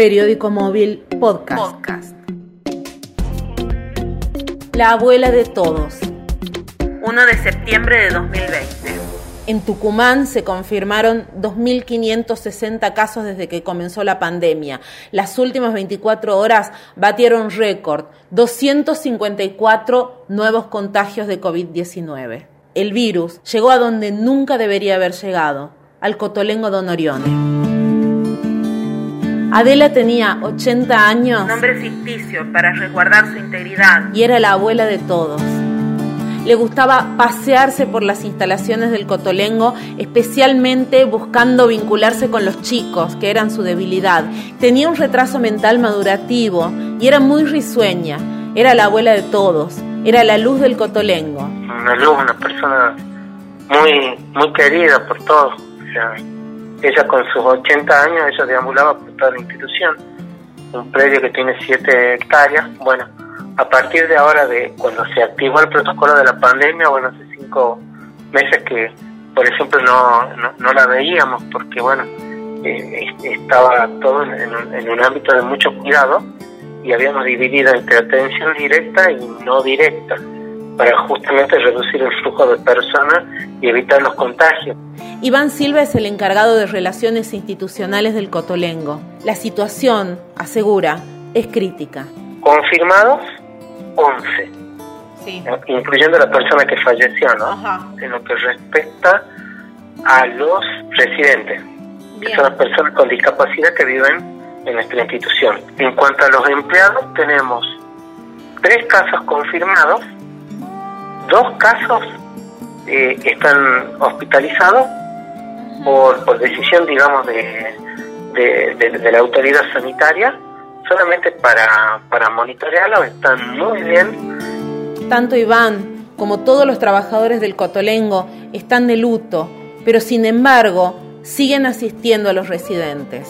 Periódico Móvil Podcast. Podcast. La abuela de todos. 1 de septiembre de 2020. En Tucumán se confirmaron 2.560 casos desde que comenzó la pandemia. Las últimas 24 horas batieron récord, 254 nuevos contagios de COVID-19. El virus llegó a donde nunca debería haber llegado, al Cotolengo Don Orione. Adela tenía 80 años Nombre ficticio para resguardar su integridad. y era la abuela de todos. Le gustaba pasearse por las instalaciones del Cotolengo, especialmente buscando vincularse con los chicos, que eran su debilidad. Tenía un retraso mental madurativo y era muy risueña. Era la abuela de todos, era la luz del Cotolengo. una luz, una persona muy muy querida por todos. O sea, ella con sus 80 años, ella deambulaba por toda la institución. Un predio que tiene 7 hectáreas. Bueno, a partir de ahora, de cuando se activó el protocolo de la pandemia, bueno, hace 5 meses que, por ejemplo, no, no, no la veíamos porque, bueno, eh, estaba todo en, un, en un ámbito de mucho cuidado y habíamos dividido entre atención directa y no directa para justamente reducir el flujo de personas y evitar los contagios. Iván Silva es el encargado de relaciones institucionales del Cotolengo. La situación, asegura, es crítica. Confirmados, 11, Sí. incluyendo la persona que falleció, ¿no? Ajá. En lo que respecta a los residentes, que son las personas con discapacidad que viven en nuestra institución. En cuanto a los empleados, tenemos tres casos confirmados, dos casos eh, están hospitalizados por, por decisión, digamos, de, de, de- de la autoridad sanitaria, solamente para, para monitorearlos, están muy bien, Tanto Iván como todos los trabajadores del Cotolengo están de luto, pero sin embargo siguen asistiendo a los residentes.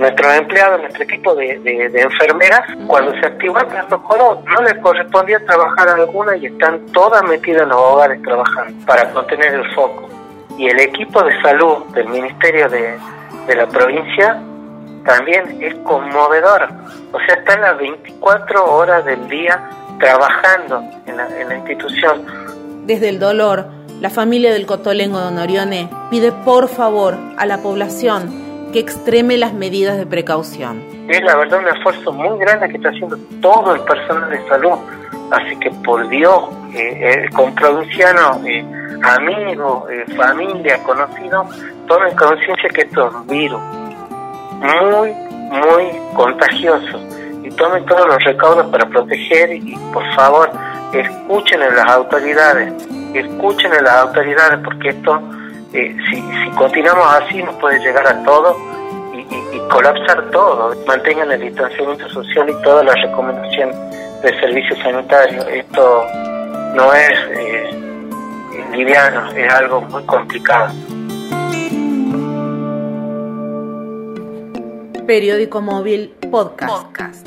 Nuestros empleados, nuestro equipo de, de- de enfermeras, cuando se activó el protocolo, no les correspondía trabajar a alguna y están todas metidas en los hogares trabajando para contener el foco. Y el equipo de salud del Ministerio de, de la provincia también es conmovedor. O sea, están las 24 horas del día trabajando en la, en la institución. Desde el dolor, la familia del Cotolengo Don Orione pide por favor a la población que extreme las medidas de precaución. es la verdad un esfuerzo muy grande que está haciendo todo el personal de salud. Así que por Dios, eh, eh, con provincianos, eh, amigos, eh, familia, conocidos, tomen conciencia que esto es un virus muy, muy contagioso. Y tomen todos los recaudos para proteger y por favor escuchen a las autoridades, escuchen a las autoridades porque esto, eh, si, si continuamos así, nos puede llegar a todos y, y- y colapsar todo. Mantengan el distanciamiento social y todas las recomendaciones del servicio sanitario. Esto no es eh, liviano, es algo muy complicado. Periódico Móvil Podcast. Podcast.